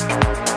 you